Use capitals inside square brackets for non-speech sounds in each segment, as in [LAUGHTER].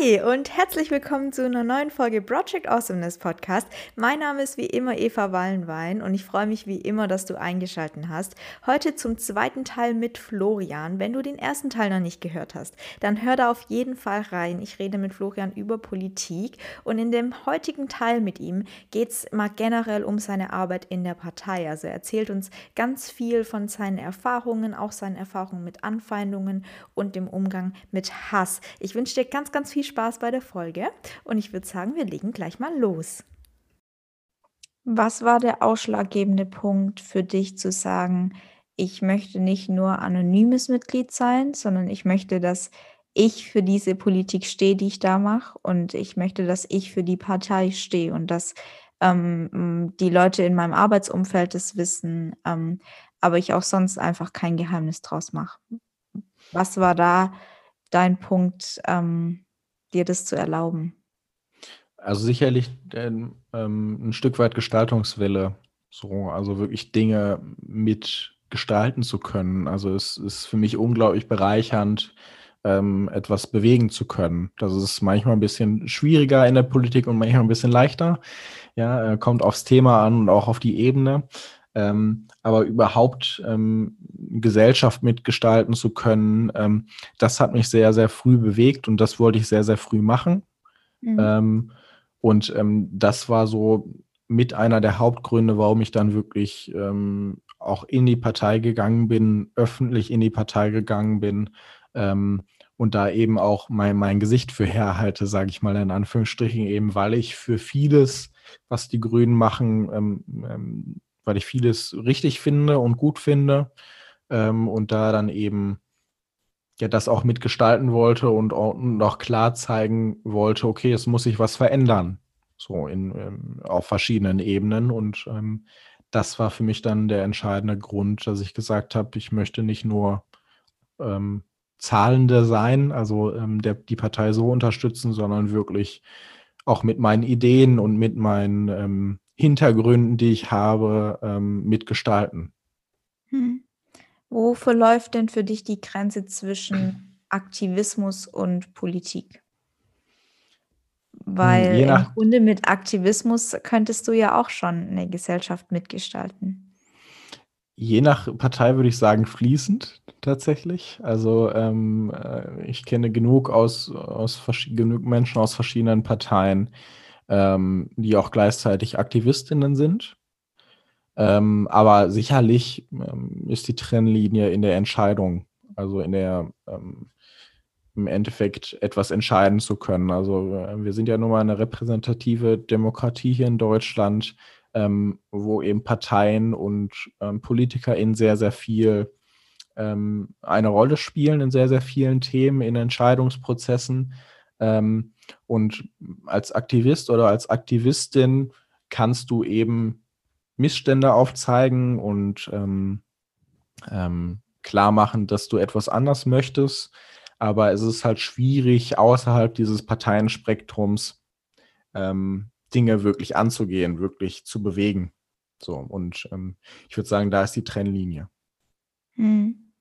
Hi und herzlich willkommen zu einer neuen Folge Project Awesomeness Podcast. Mein Name ist wie immer Eva Wallenwein und ich freue mich wie immer, dass du eingeschaltet hast. Heute zum zweiten Teil mit Florian. Wenn du den ersten Teil noch nicht gehört hast, dann hör da auf jeden Fall rein. Ich rede mit Florian über Politik und in dem heutigen Teil mit ihm geht es mal generell um seine Arbeit in der Partei. Also er erzählt uns ganz viel von seinen Erfahrungen, auch seinen Erfahrungen mit Anfeindungen und dem Umgang mit Hass. Ich wünsche dir ganz, ganz viel viel Spaß bei der Folge und ich würde sagen, wir legen gleich mal los. Was war der ausschlaggebende Punkt für dich zu sagen, ich möchte nicht nur anonymes Mitglied sein, sondern ich möchte, dass ich für diese Politik stehe, die ich da mache und ich möchte, dass ich für die Partei stehe und dass ähm, die Leute in meinem Arbeitsumfeld das wissen, ähm, aber ich auch sonst einfach kein Geheimnis draus mache. Was war da dein Punkt, ähm, dir das zu erlauben? Also sicherlich ähm, ein Stück weit Gestaltungswille, so, also wirklich Dinge mitgestalten zu können. Also es ist für mich unglaublich bereichernd, ähm, etwas bewegen zu können. Das ist manchmal ein bisschen schwieriger in der Politik und manchmal ein bisschen leichter. Ja, äh, kommt aufs Thema an und auch auf die Ebene. Ähm, aber überhaupt ähm, Gesellschaft mitgestalten zu können, ähm, das hat mich sehr, sehr früh bewegt und das wollte ich sehr, sehr früh machen. Mhm. Ähm, und ähm, das war so mit einer der Hauptgründe, warum ich dann wirklich ähm, auch in die Partei gegangen bin, öffentlich in die Partei gegangen bin und da eben auch mein, mein Gesicht für herhalte, sage ich mal in Anführungsstrichen, eben weil ich für vieles, was die Grünen machen, ähm, ähm, weil ich vieles richtig finde und gut finde ähm, und da dann eben ja das auch mitgestalten wollte und auch, klar zeigen wollte, okay, es muss sich was verändern, so in, ähm, auf verschiedenen Ebenen. Und ähm, das war für mich dann der entscheidende Grund, dass ich gesagt habe, ich möchte nicht nur ähm, Zahlende sein, also ähm, der, die Partei so unterstützen, sondern wirklich auch mit meinen Ideen und mit meinen ähm, Hintergründen, die ich habe, ähm, mitgestalten. Hm. Wo verläuft denn für dich die Grenze zwischen Aktivismus und Politik? Hm, Weil im Grunde mit Aktivismus könntest du ja auch schon eine Gesellschaft mitgestalten. Je nach Partei würde ich sagen fließend tatsächlich. Also ähm, äh, ich kenne genug aus, aus genug Menschen aus verschiedenen Parteien, ähm, die auch gleichzeitig Aktivistinnen sind. Ähm, aber sicherlich ähm, ist die Trennlinie in der Entscheidung, also in der ähm, im Endeffekt etwas entscheiden zu können. Also äh, wir sind ja nun mal eine repräsentative Demokratie hier in Deutschland, ähm, wo eben Parteien und ähm, PolitikerInnen sehr, sehr viel eine Rolle spielen in sehr, sehr vielen Themen, in Entscheidungsprozessen. Ähm, und als Aktivist oder als Aktivistin kannst du eben Missstände aufzeigen und ähm, ähm, klar machen, dass du etwas anders möchtest. Aber es ist halt schwierig, außerhalb dieses Parteienspektrums ähm, Dinge wirklich anzugehen, wirklich zu bewegen. So, und ähm, ich würde sagen, da ist die Trennlinie. Hm.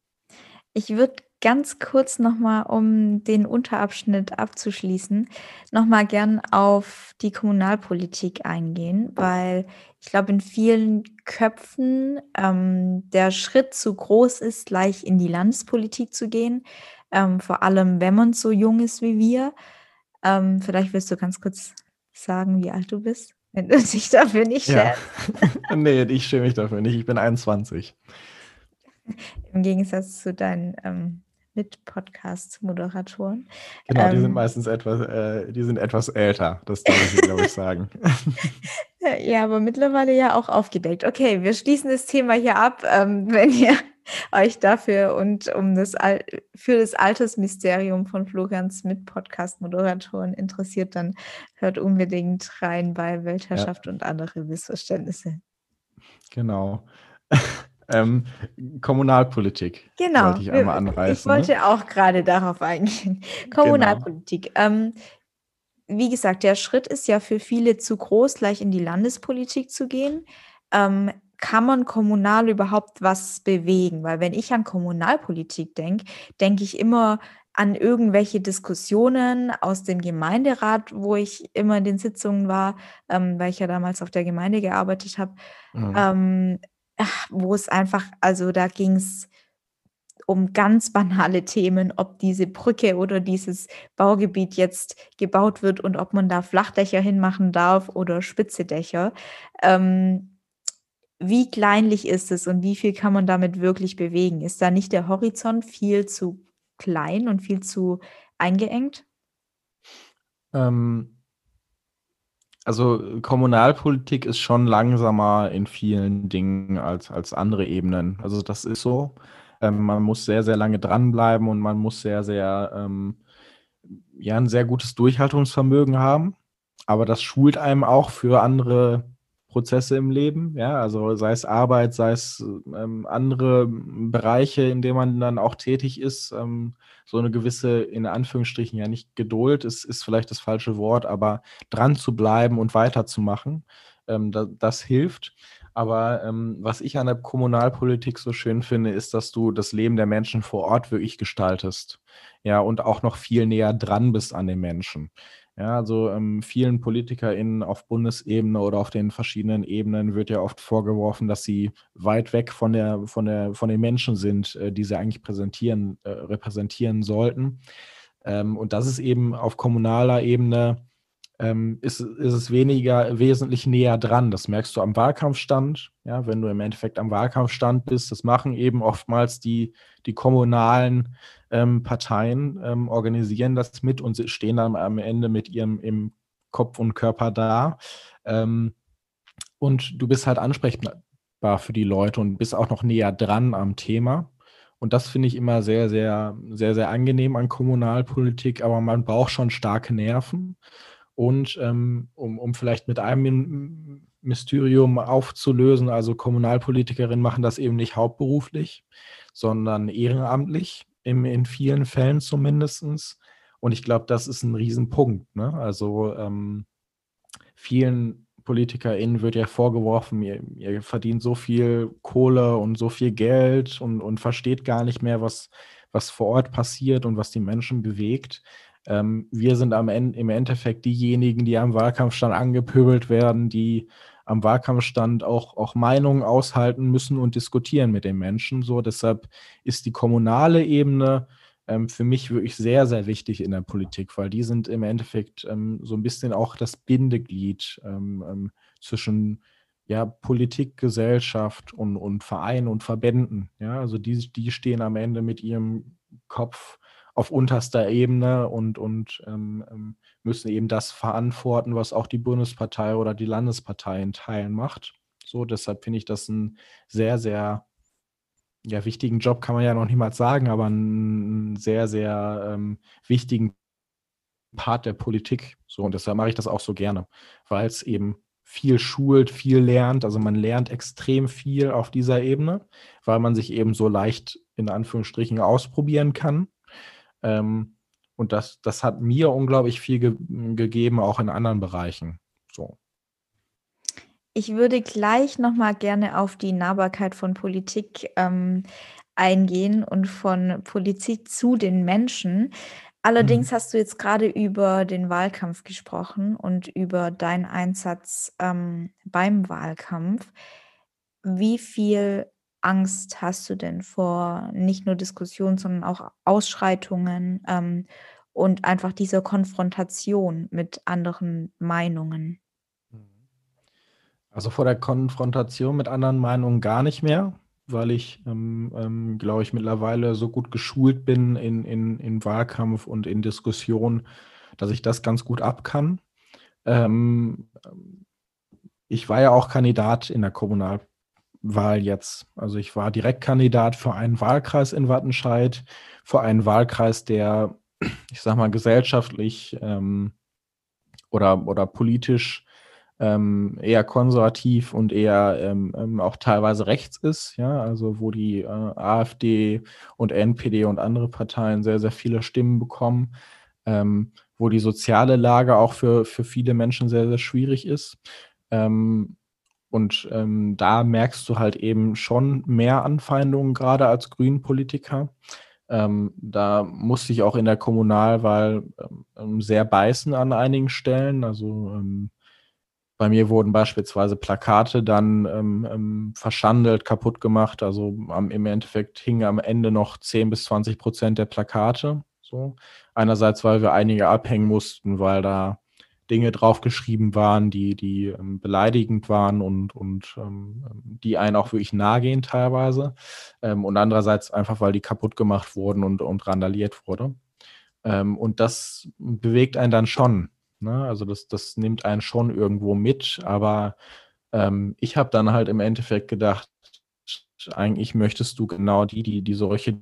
Ich würde ganz kurz nochmal, um den Unterabschnitt abzuschließen, nochmal gern auf die Kommunalpolitik eingehen, weil ich glaube, in vielen Köpfen ähm, der Schritt zu groß ist, gleich in die Landespolitik zu gehen, ähm, vor allem wenn man so jung ist wie wir. Ähm, vielleicht willst du ganz kurz sagen, wie alt du bist, wenn du [LAUGHS] dich dafür nicht ja. [LAUGHS] nee, ich schäme mich dafür nicht. Ich bin 21. Im Gegensatz zu deinen ähm, mit Podcast-Moderatoren. Genau, die sind ähm, meistens etwas, äh, die sind etwas älter, das darf ich, glaube ich, sagen. [LAUGHS] ja, aber mittlerweile ja auch aufgedeckt. Okay, wir schließen das Thema hier ab. Ähm, wenn ihr [LAUGHS] euch dafür und um das Al für das Altersmysterium von Florians mit Podcast-Moderatoren interessiert, dann hört unbedingt rein bei Weltherrschaft ja. und andere Missverständnisse. Genau. [LAUGHS] ähm, Kommunalpolitik. Genau. Wollte ich einmal anreißen. Ich wollte ne? auch gerade darauf eingehen. Genau. Kommunalpolitik. Genau. Ähm, wie gesagt, der Schritt ist ja für viele zu groß, gleich in die Landespolitik zu gehen. Ähm, kann man kommunal überhaupt was bewegen? Weil wenn ich an Kommunalpolitik denke, denke ich immer an irgendwelche Diskussionen aus dem Gemeinderat, wo ich immer in den Sitzungen war, ähm, weil ich ja damals auf der Gemeinde gearbeitet habe, mhm. ähm, wo es einfach, also da ging es um ganz banale Themen, ob diese Brücke oder dieses Baugebiet jetzt gebaut wird und ob man da Flachdächer hinmachen darf oder spitze Dächer. Ähm, wie kleinlich ist es und wie viel kann man damit wirklich bewegen? Ist da nicht der Horizont viel zu klein und viel zu eingeengt? Ähm, also Kommunalpolitik ist schon langsamer in vielen Dingen als, als andere Ebenen. Also das ist so. Ähm, man muss sehr, sehr lange dranbleiben und man muss sehr, sehr, ähm, ja, ein sehr gutes Durchhaltungsvermögen haben. Aber das schult einem auch für andere Prozesse im Leben, ja, also sei es Arbeit, sei es ähm, andere Bereiche, in denen man dann auch tätig ist, ähm, so eine gewisse, in Anführungsstrichen ja nicht Geduld, ist, ist vielleicht das falsche Wort, aber dran zu bleiben und weiterzumachen, ähm, da, das hilft. Aber ähm, was ich an der Kommunalpolitik so schön finde, ist, dass du das Leben der Menschen vor Ort wirklich gestaltest. Ja, und auch noch viel näher dran bist an den Menschen. Ja, also ähm, vielen PolitikerInnen auf Bundesebene oder auf den verschiedenen Ebenen wird ja oft vorgeworfen, dass sie weit weg von, der, von, der, von den Menschen sind, äh, die sie eigentlich präsentieren, äh, repräsentieren sollten. Ähm, und das ist eben auf kommunaler Ebene ähm, ist, ist es weniger wesentlich näher dran. Das merkst du am Wahlkampfstand, ja, wenn du im Endeffekt am Wahlkampfstand bist. Das machen eben oftmals die, die kommunalen ähm, Parteien, ähm, organisieren das mit und stehen dann am Ende mit ihrem im Kopf und Körper da. Ähm, und du bist halt ansprechbar für die Leute und bist auch noch näher dran am Thema. Und das finde ich immer sehr, sehr, sehr, sehr angenehm an Kommunalpolitik, aber man braucht schon starke Nerven. Und ähm, um, um vielleicht mit einem Mysterium aufzulösen, also Kommunalpolitikerinnen machen das eben nicht hauptberuflich, sondern ehrenamtlich, im, in vielen Fällen zumindest. Und ich glaube, das ist ein Riesenpunkt. Ne? Also ähm, vielen PolitikerInnen wird ja vorgeworfen, ihr, ihr, verdient so viel Kohle und so viel Geld und, und versteht gar nicht mehr, was, was vor Ort passiert und was die Menschen bewegt. Ähm, wir sind am Ende, im Endeffekt diejenigen, die am Wahlkampfstand angepöbelt werden, die am Wahlkampfstand auch, auch Meinungen aushalten müssen und diskutieren mit den Menschen. So, deshalb ist die kommunale Ebene ähm, für mich wirklich sehr, sehr wichtig in der Politik, weil die sind im Endeffekt ähm, so ein bisschen auch das Bindeglied ähm, ähm zwischen ja, Politik, Gesellschaft und, und Vereinen und Verbänden. Ja, also die, die stehen am Ende mit ihrem Kopf auf unterster Ebene und, und ähm, ähm, müssen eben das verantworten, was auch die Bundespartei oder die Landespartei in Teilen macht. So, deshalb finde ich das einen sehr, sehr ja, wichtigen Job, kann man ja noch niemals sagen, aber einen sehr, sehr ähm, wichtigen Part der Politik. So, und deshalb mache ich das auch so gerne, weil es eben viel schult, viel lernt. Also man lernt extrem viel auf dieser Ebene, weil man sich eben so leicht in Anführungsstrichen ausprobieren kann ähm, und das, das hat mir unglaublich viel ge gegeben, auch in anderen Bereichen. So. Ich würde gleich nochmal gerne auf die Nahbarkeit von Politik ähm, eingehen und von Politik zu den Menschen. Allerdings mhm. hast du jetzt gerade über den Wahlkampf gesprochen und über deinen Einsatz ähm, beim Wahlkampf. Wie viel Angst hast du denn vor nicht nur Diskussionen, sondern auch Ausschreitungen ähm, und einfach dieser Konfrontation mit anderen Meinungen? Also vor der Konfrontation mit anderen Meinungen gar nicht mehr, weil ich, ähm, ähm, glaube ich, mittlerweile so gut geschult bin in, in, in Wahlkampf und in Diskussion, dass ich das ganz gut ab kann. Ähm, ich war ja auch Kandidat in der Kommunalpolitik. Wahl jetzt. Also ich war Direktkandidat für einen Wahlkreis in Wattenscheid, für einen Wahlkreis, der, ich sag mal, gesellschaftlich ähm, oder, oder politisch ähm, eher konservativ und eher ähm, ähm, auch teilweise rechts ist, ja, also wo die äh, AfD und NPD und andere Parteien sehr, sehr viele Stimmen bekommen, ähm, wo die soziale Lage auch für, für viele Menschen sehr, sehr schwierig ist. Ähm, und ähm, da merkst du halt eben schon mehr Anfeindungen, gerade als Grünen-Politiker. Ähm, da musste ich auch in der Kommunalwahl ähm, sehr beißen an einigen Stellen. Also ähm, bei mir wurden beispielsweise Plakate dann ähm, ähm, verschandelt, kaputt gemacht. Also am, im Endeffekt hingen am Ende noch 10 bis 20 Prozent der Plakate. So. Einerseits, weil wir einige abhängen mussten, weil da Dinge draufgeschrieben waren, die, die ähm, beleidigend waren und, und ähm, die einen auch wirklich nahe gehen teilweise. Ähm, und andererseits einfach, weil die kaputt gemacht wurden und, und randaliert wurde. Ähm, und das bewegt einen dann schon. Ne? Also das, das nimmt einen schon irgendwo mit, aber ähm, ich habe dann halt im Endeffekt gedacht, eigentlich möchtest du genau die, die, die solche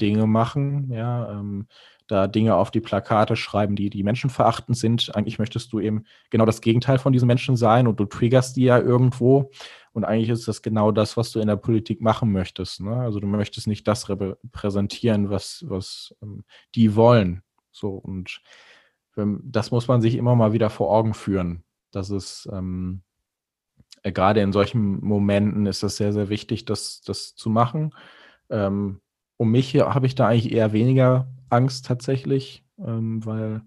Dinge machen, ja, ähm, da Dinge auf die Plakate schreiben, die, die menschenverachtend sind. Eigentlich möchtest du eben genau das Gegenteil von diesen Menschen sein und du triggerst die ja irgendwo. Und eigentlich ist das genau das, was du in der Politik machen möchtest. Ne? Also du möchtest nicht das repräsentieren, was, was ähm, die wollen. So und das muss man sich immer mal wieder vor Augen führen. Das ist ähm, äh, gerade in solchen Momenten ist das sehr, sehr wichtig, das, das zu machen. Ähm, um mich habe ich da eigentlich eher weniger Angst tatsächlich, ähm, weil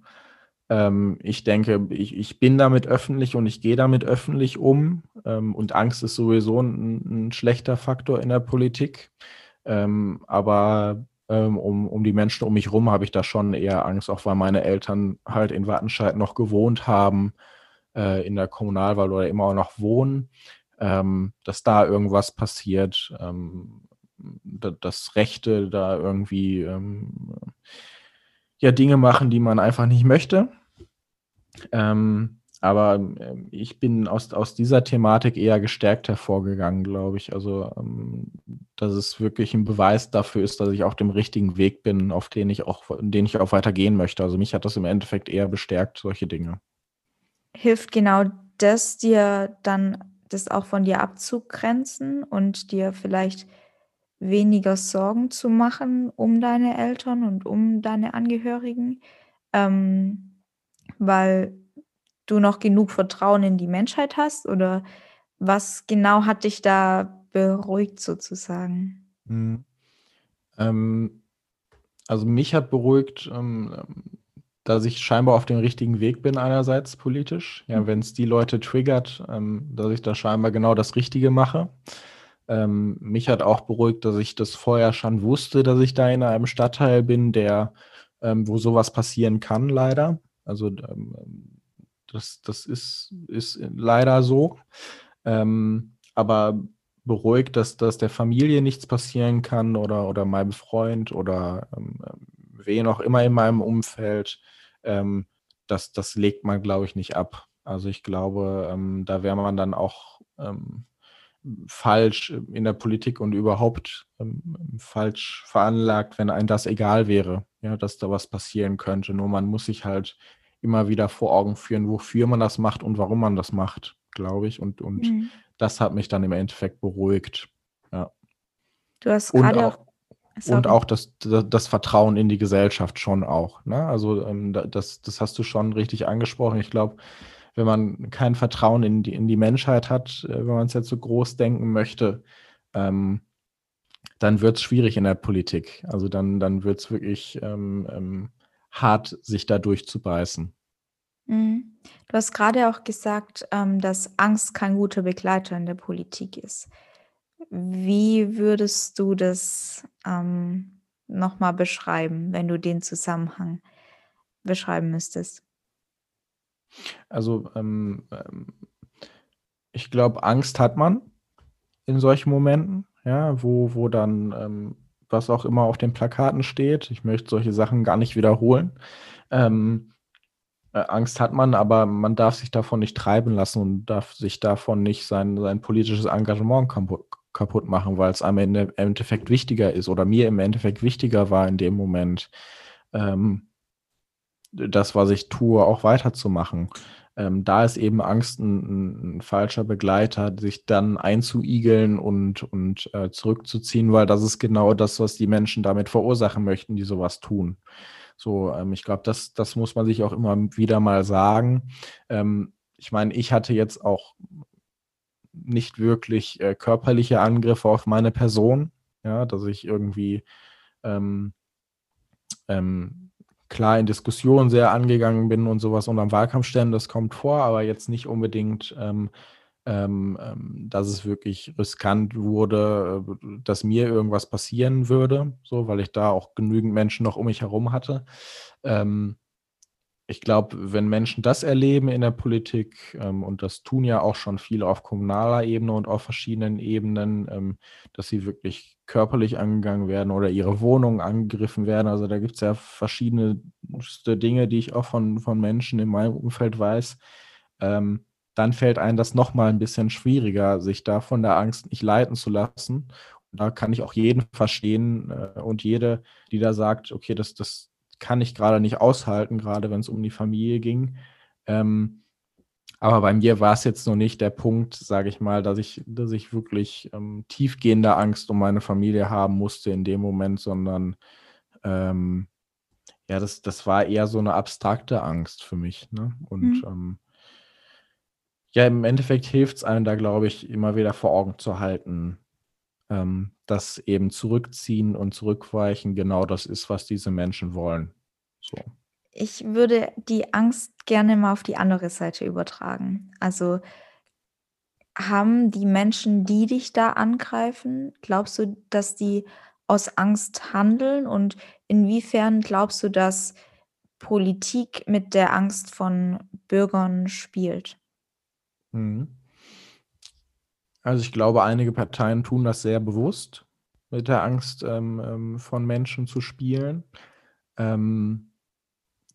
ähm, ich denke, ich, ich bin damit öffentlich und ich gehe damit öffentlich um. Ähm, und Angst ist sowieso ein, ein, schlechter Faktor in der Politik. Ähm, aber ähm, um, um die Menschen um mich herum habe ich da schon eher Angst, auch weil meine Eltern halt in Wattenscheid noch gewohnt haben, äh, in der Kommunalwahl oder immer auch noch wohnen, ähm, dass da irgendwas passiert dass Rechte da irgendwie ähm, ja Dinge machen, die man einfach nicht möchte. Ähm, aber ähm, ich bin aus, aus dieser Thematik eher gestärkt hervorgegangen, glaube ich. Also, ähm, dass es wirklich ein Beweis dafür ist, dass ich auf dem richtigen Weg bin, auf den ich auch, den ich auch weitergehen möchte. Also mich hat das im Endeffekt eher bestärkt, solche Dinge. Hilft genau das dir dann, das auch von dir abzugrenzen und dir vielleicht weniger Sorgen zu machen um deine Eltern und um deine Angehörigen, ähm, weil du noch genug Vertrauen in die Menschheit hast? Oder was genau hat dich da beruhigt sozusagen? Mhm. Ähm, also mich hat beruhigt, ähm, dass ich scheinbar auf dem richtigen Weg bin, einerseits politisch. Ja, mhm. wenn es die Leute triggert, ähm, dass ich da scheinbar genau das Richtige mache. Ähm, mich hat auch beruhigt, dass ich das vorher schon wusste, dass ich da in einem Stadtteil bin, der, ähm, wo sowas passieren kann, leider. Also ähm, das, das ist, ist leider so. Ähm, aber beruhigt, dass, dass der Familie nichts passieren kann oder, oder meinem Freund oder ähm, wen auch immer in meinem Umfeld. Ähm, das, das legt man, glaube ich, nicht ab. Also ich glaube, da wäre man dann auch falsch in der Politik und überhaupt ähm, falsch veranlagt, wenn einem das egal wäre, ja, dass da was passieren könnte. Nur man muss sich halt immer wieder vor Augen führen, wofür man das macht und warum man das macht, glaube ich. Und, und mhm. das hat mich dann im Endeffekt beruhigt. Ja. Du hast gerade auch, und auch das, das, das, Vertrauen in die Gesellschaft schon auch. Ne? Also ähm, das, das hast du schon richtig angesprochen. Ich glaube, wenn man kein Vertrauen in die, in die Menschheit hat, äh, wenn man es jetzt so groß denken möchte, ähm, dann wird es schwierig in der Politik. Also dann, dann wird es wirklich ähm, ähm, hart, sich da durchzubeißen. Mhm. Du hast gerade auch gesagt, ähm, dass Angst kein guter Begleiter in der Politik ist. Wie würdest du das ähm, nochmal beschreiben, wenn du den Zusammenhang beschreiben müsstest? Also ähm, ähm, ich glaube, Angst hat man in solchen Momenten, ja, wo, wo dann ähm, was auch immer auf den Plakaten steht. Ich möchte solche Sachen gar nicht wiederholen. Ähm, äh, Angst hat man, aber man darf sich davon nicht treiben lassen und darf sich davon nicht sein, sein politisches Engagement kaputt, kaputt machen, weil es am Ende im Endeffekt wichtiger ist oder mir im Endeffekt wichtiger war in dem Moment. Ähm, das, was ich tue, auch weiterzumachen. ähm, da ist eben Angst ein, ein, falscher Begleiter, sich dann einzuigeln und, und äh, zurückzuziehen, weil das ist genau das, was die Menschen damit verursachen möchten, die sowas tun. So, ähm, ich glaube, das, das muss man sich auch immer wieder mal sagen. Ähm, ich meine, ich hatte jetzt auch nicht wirklich äh, körperliche Angriffe auf meine Person, ja, dass ich irgendwie ähm, ähm, klar in Diskussionen sehr angegangen bin und sowas und am Wahlkampfstellen, das kommt vor, aber jetzt nicht unbedingt, ähm, ähm, ähm dass es wirklich riskant wurde, äh, dass mir irgendwas passieren würde, so, weil ich da auch genügend Menschen noch um mich herum hatte. Ähm, ich glaube, wenn Menschen das erleben in der Politik, ähm, und das tun ja auch schon viele auf kommunaler Ebene und auf verschiedenen Ebenen, ähm, dass sie wirklich körperlich angegangen werden oder ihre Wohnungen angegriffen werden. Also da gibt es ja verschiedene Dinge, die ich auch von, von Menschen in meinem Umfeld weiß. Ähm, dann fällt einem das nochmal ein bisschen schwieriger, sich da von der Angst nicht leiten zu lassen. Und da kann ich auch jeden verstehen äh, und jede, die da sagt, okay, das, das, kann ich gerade nicht aushalten, gerade wenn es um die Familie ging. Ähm, aber bei mir war es jetzt noch nicht der Punkt, sage ich mal, dass ich, dass ich wirklich ähm, tiefgehende Angst um meine Familie haben musste in dem Moment, sondern ähm, ja, das, das war eher so eine abstrakte Angst für mich. Ne? Und mhm. ähm, ja, im Endeffekt hilft es einem da, glaube ich, immer wieder vor Augen zu halten, ähm, dass eben zurückziehen und zurückweichen genau das ist, was diese Menschen wollen. So. Ich würde die Angst gerne mal auf die andere Seite übertragen. Also haben die Menschen, die dich da angreifen, glaubst du, dass die aus Angst handeln? Und inwiefern glaubst du, dass Politik mit der Angst von Bürgern spielt? Mhm. Also ich glaube, einige Parteien tun das sehr bewusst, mit der Angst ähm, ähm, von Menschen zu spielen. Ähm,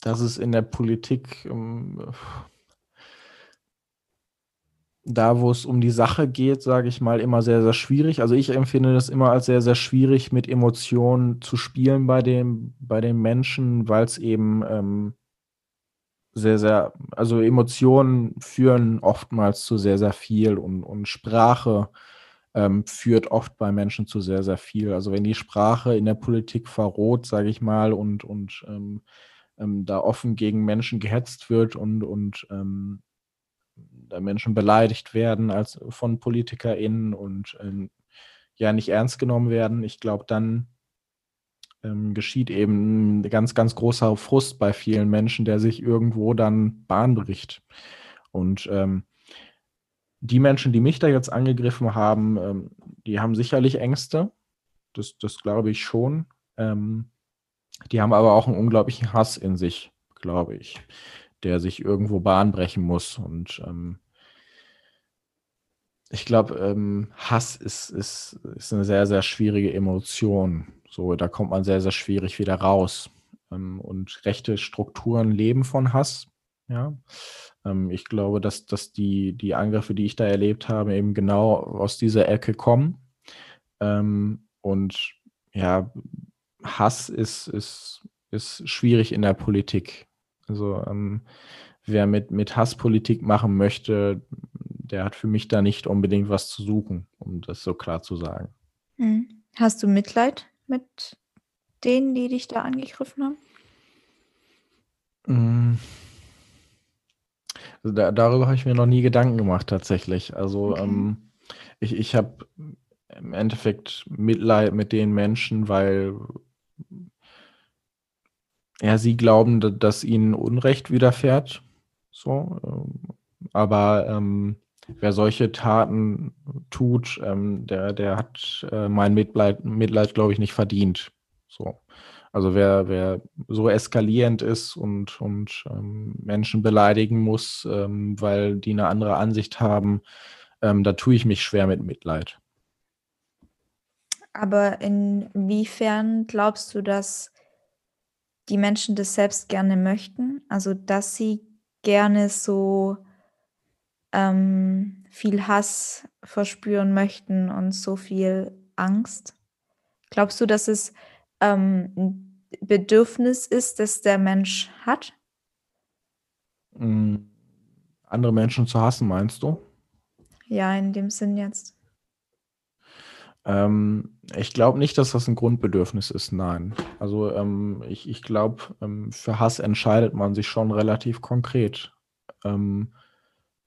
das ist in der Politik ähm, da, wo es um die Sache geht, sage ich mal, immer sehr, sehr schwierig. Also ich empfinde das immer als sehr, sehr schwierig, mit Emotionen zu spielen bei dem, bei den Menschen, weil es eben ähm, sehr, sehr, also Emotionen führen oftmals zu sehr, sehr viel und, und Sprache ähm, führt oft bei Menschen zu sehr, sehr viel. Also wenn die Sprache in der Politik verroht, sage ich mal, und, und ähm, ähm, da offen gegen Menschen gehetzt wird und, und ähm, da Menschen beleidigt werden als von PolitikerInnen und ähm, ja nicht ernst genommen werden, ich glaube, dann ähm, geschieht eben ganz, ganz großer Frust bei vielen Menschen, der sich irgendwo dann Bahn bricht. Und ähm, die Menschen, die mich da jetzt angegriffen haben, ähm, die haben sicherlich Ängste. Das, das glaube ich schon. Ähm, die haben aber auch einen unglaublichen Hass in sich, glaube ich, der sich irgendwo Bahn brechen muss. Und ähm, ich glaube, ähm, Hass ist, ist, ist eine sehr, sehr schwierige Emotion. So, da kommt man sehr, sehr schwierig wieder raus. Ähm, und rechte Strukturen leben von Hass. Ja. Ähm, ich glaube, dass, dass die, die Angriffe, die ich da erlebt habe, eben genau aus dieser Ecke kommen. Ähm, und ja, Hass ist, ist, ist schwierig in der Politik. Also ähm, wer mit, mit Hasspolitik machen möchte, der hat für mich da nicht unbedingt was zu suchen, um das so klar zu sagen. Hm. Hast du Mitleid mit denen, die dich da angegriffen haben? Mm. Also da, darüber habe ich mir noch nie Gedanken gemacht, tatsächlich. Also okay. ähm, ich, ich habe im Endeffekt Mitleid mit den Menschen, weil ja, sie glauben, dass ihnen Unrecht widerfährt. So, ähm, aber ähm, wer solche Taten tut, ähm, der, der hat äh, mein Mitleid, Mitleid glaube ich, nicht verdient. So. Also wer, wer so eskalierend ist und, und ähm, Menschen beleidigen muss, ähm, weil die eine andere Ansicht haben, ähm, da tue ich mich schwer mit Mitleid. Aber inwiefern glaubst du, dass die Menschen das selbst gerne möchten? Also dass sie gerne so ähm, viel Hass verspüren möchten und so viel Angst? Glaubst du, dass es ähm, ein Bedürfnis ist, das der Mensch hat? Mm, andere Menschen zu hassen, meinst du? Ja, in dem Sinn jetzt. Ähm, ich glaube nicht, dass das ein Grundbedürfnis ist, nein. Also ähm, ich, ich glaube, ähm, für Hass entscheidet man sich schon relativ konkret.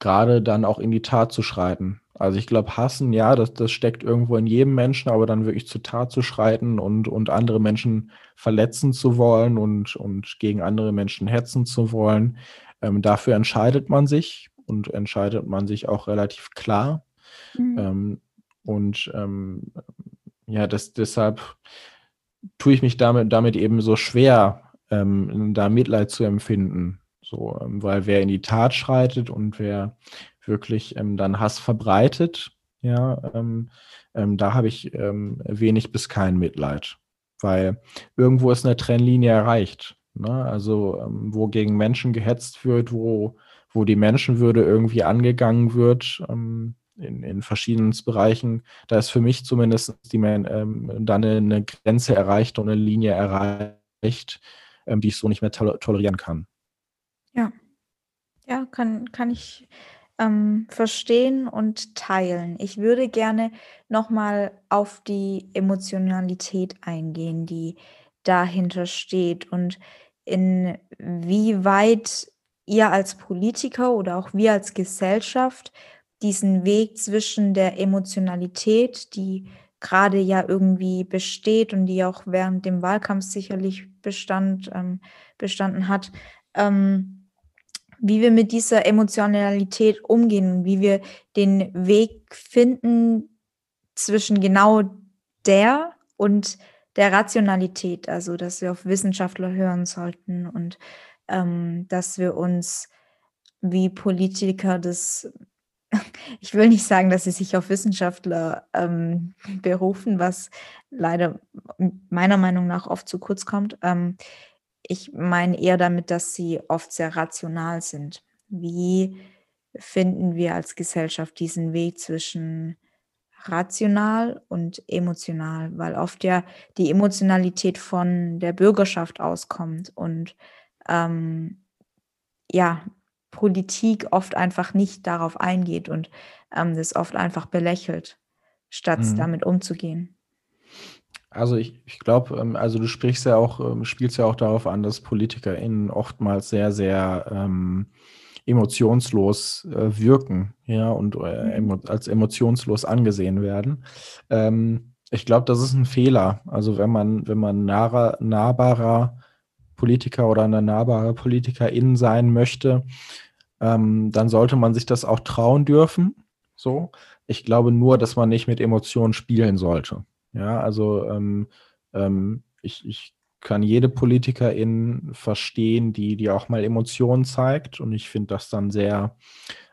Gerade dann auch in die Tat zu schreiten. Also ich glaube, hassen, ja, das, das steckt irgendwo in jedem Menschen, aber dann wirklich zur Tat zu schreiten und, und andere Menschen verletzen zu wollen und, und gegen andere Menschen hetzen zu wollen, ähm, dafür entscheidet man sich und entscheidet man sich auch relativ klar. Mhm. Ähm, und ähm, ja, das, deshalb tue ich mich damit, damit eben so schwer, ähm, da Mitleid zu empfinden. So, ähm, weil wer in die Tat schreitet und wer wirklich ähm, dann Hass verbreitet, ja, ähm, ähm, da habe ich ähm, wenig bis kein Mitleid. Weil irgendwo ist eine Trennlinie erreicht. Ne? Also, wo gegen Menschen gehetzt wird, wo, wo die Menschenwürde irgendwie angegangen wird, in, in verschiedenen Bereichen, da ist für mich zumindest die, ähm, dann eine Grenze erreicht und eine Linie erreicht, ähm, die ich so nicht mehr to tolerieren kann. Ja, kann, kann ich ähm, verstehen und teilen. Ich würde gerne nochmal auf die Emotionalität eingehen, die dahinter steht und inwieweit ihr als Politiker oder auch wir als Gesellschaft diesen Weg zwischen der Emotionalität, die gerade ja irgendwie besteht und die auch während dem Wahlkampf sicherlich bestand, ähm, bestanden hat, ähm, wie wir mit dieser Emotionalität umgehen, wie wir den Weg finden zwischen genau der und der Rationalität, also dass wir auf Wissenschaftler hören sollten und ähm, dass wir uns wie Politiker das, [LAUGHS] ich will nicht sagen, dass sie sich auf Wissenschaftler ähm, berufen, was leider meiner Meinung nach oft zu kurz kommt. Ähm, ich meine eher damit, dass sie oft sehr rational sind. Wie finden wir als Gesellschaft diesen Weg zwischen rational und emotional, weil oft ja die Emotionalität von der Bürgerschaft auskommt und ähm, ja, Politik oft einfach nicht darauf eingeht und ähm, das oft einfach belächelt, statt mhm. damit umzugehen. Also ich, ich glaube, ähm, also du sprichst ja auch, ähm, spielst ja auch darauf an, dass PolitikerInnen oftmals sehr, sehr ähm, emotionslos äh, wirken, ja, und äh, mhm. emo als emotionslos angesehen werden. Ähm, ich glaube, das ist ein Fehler. Also wenn man, wenn man naher, nahbarer Politiker oder eine nahbare Politikerin sein möchte, ähm, dann sollte man sich das auch trauen dürfen. So. Ich glaube nur, dass man nicht mit Emotionen spielen sollte. Ja, also ähm, ähm, ich, ich kann jede Politikerin verstehen, die, die auch mal Emotionen zeigt. Und ich finde das dann sehr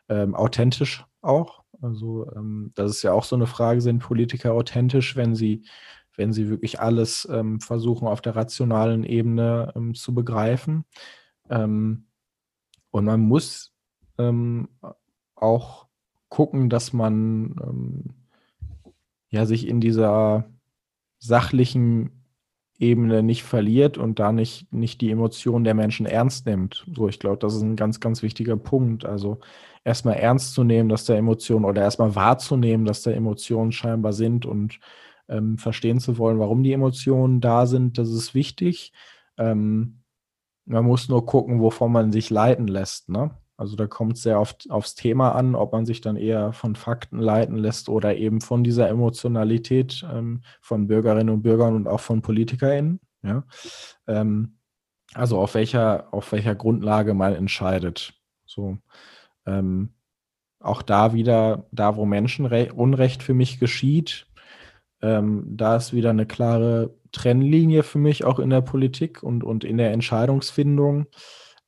ähm, authentisch auch. Also ähm, das ist ja auch so eine Frage, sind Politiker authentisch, wenn sie, wenn sie wirklich alles ähm, versuchen auf der rationalen Ebene ähm, zu begreifen. Und man muss auch gucken, dass man ja, sich in dieser sachlichen Ebene nicht verliert und da nicht, nicht die Emotionen der Menschen ernst nimmt. So, ich glaube, das ist ein ganz, ganz wichtiger Punkt. Also erstmal ernst zu nehmen, dass da Emotionen oder erstmal wahrzunehmen, dass da Emotionen scheinbar sind und ähm, verstehen zu wollen, warum die Emotionen da sind, das ist wichtig. Ähm, man muss nur gucken, wovon man sich leiten lässt. Ne? Also da kommt es sehr oft aufs Thema an, ob man sich dann eher von Fakten leiten lässt oder eben von dieser Emotionalität ähm, von Bürgerinnen und Bürgern und auch von PolitikerInnen. Ja? Ähm, also auf welcher, auf welcher Grundlage man entscheidet. So, ähm, auch da wieder, da wo Menschenunrecht für mich geschieht, ähm, da ist wieder eine klare Trennlinie für mich auch in der Politik und, und in der Entscheidungsfindung.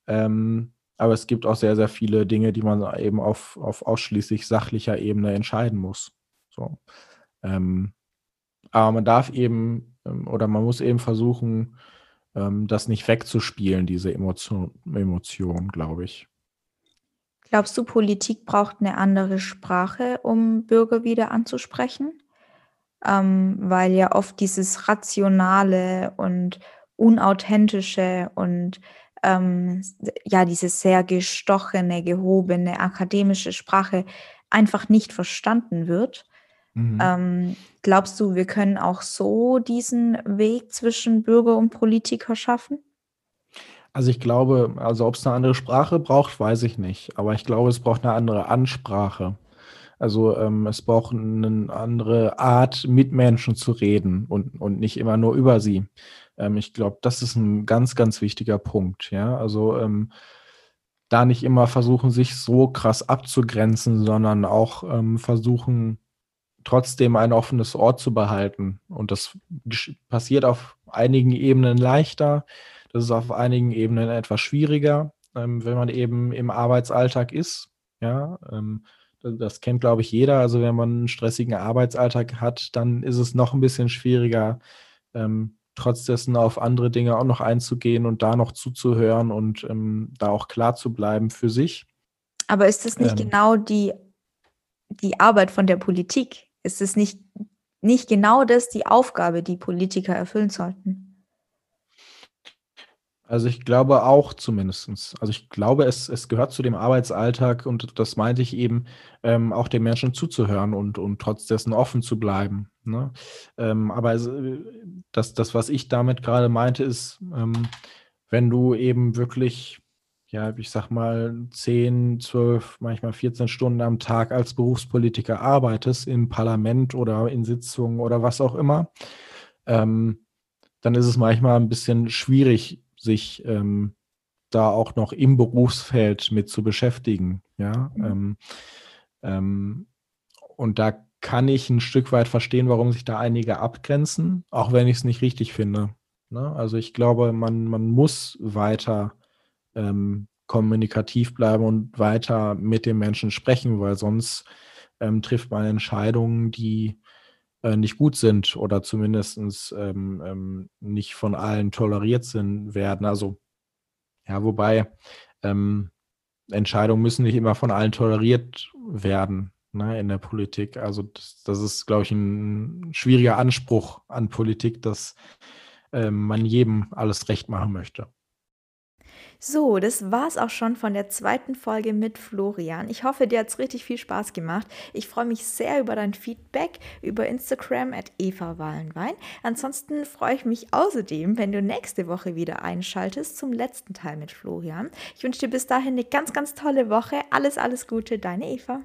Ähm, aber es gibt auch sehr, sehr viele Dinge, die man eben auf, auf ausschließlich sachlicher Ebene entscheiden muss. So. Ähm, aber man darf eben ähm, oder man muss eben versuchen, ähm, das nicht wegzuspielen, diese Emotion, Emotion glaube ich. Glaubst du, Politik braucht eine andere Sprache, um Bürger wieder anzusprechen? Ähm, weil ja oft dieses Rationale und Unauthentische und ähm, ja, diese sehr gestochene, gehobene akademische Sprache einfach nicht verstanden wird. Mhm. Ähm, glaubst du, wir können auch so diesen Weg zwischen Bürger und Politiker schaffen? Also ich glaube, also ob es eine andere Sprache braucht, weiß ich nicht. Aber ich glaube, es braucht eine andere Ansprache. Also ähm, es braucht eine andere Art, mit Menschen zu reden und, und nicht immer nur über sie. Ähm, ich glaube, das ist ein ganz, ganz wichtiger Punkt. Ja, also ähm, da nicht immer versuchen, sich so krass abzugrenzen, sondern auch ähm, versuchen, trotzdem ein offenes Ort zu behalten. Und das passiert auf einigen Ebenen leichter, das ist auf einigen Ebenen etwas schwieriger, ähm, wenn man eben im Arbeitsalltag ist. Ja, ähm, das, das kennt, glaube ich, jeder. Also wenn man einen stressigen Arbeitsalltag hat, dann ist es noch ein bisschen schwieriger, ähm, trotz dessen auf andere Dinge auch noch einzugehen und da noch zuzuhören und ähm, da auch klar zu bleiben für sich. Aber ist das nicht ähm, genau die, die Arbeit von der Politik? Ist es nicht, nicht genau das die Aufgabe, die Politiker erfüllen sollten? Also ich glaube auch zumindestens. Also ich glaube, es, es gehört zu dem Arbeitsalltag und das meinte ich eben, ähm, auch den Menschen zuzuhören und, und trotz dessen offen zu bleiben. Ne? Ähm, aber es, das, das, was ich damit gerade meinte, ist, ähm, wenn du eben wirklich, ja, ich sag mal, 10, 12, manchmal 14 Stunden am Tag als Berufspolitiker arbeitest, im Parlament oder in Sitzungen oder was auch immer, ähm, dann ist es manchmal ein bisschen schwierig, sich ähm, da auch noch im Berufsfeld mit zu beschäftigen. Ja, mhm. ähm, ähm, und da kann ich ein Stück weit verstehen, warum sich da einige abgrenzen, auch wenn ich es nicht richtig finde. Ne? Also ich glaube, man, man muss weiter ähm, kommunikativ bleiben und weiter mit den Menschen sprechen, weil sonst ähm, trifft man Entscheidungen, die äh, nicht gut sind oder zumindest ähm, ähm, nicht von allen toleriert sind, werden. Also, ja, wobei ähm, Entscheidungen müssen nicht immer von allen toleriert werden ne, in der Politik. Also das, das ist, glaube ich, ein schwieriger Anspruch an Politik, dass ähm, man jedem alles recht machen möchte. So, das war's auch schon von der zweiten Folge mit Florian. Ich hoffe, dir hat's richtig viel Spaß gemacht. Ich freue mich sehr über dein Feedback über Instagram at Eva Wallenwein. Ansonsten freue ich mich außerdem, wenn du nächste Woche wieder einschaltest zum letzten Teil mit Florian. Ich wünsche dir bis dahin eine ganz, ganz tolle Woche. Alles, alles Gute, deine Eva.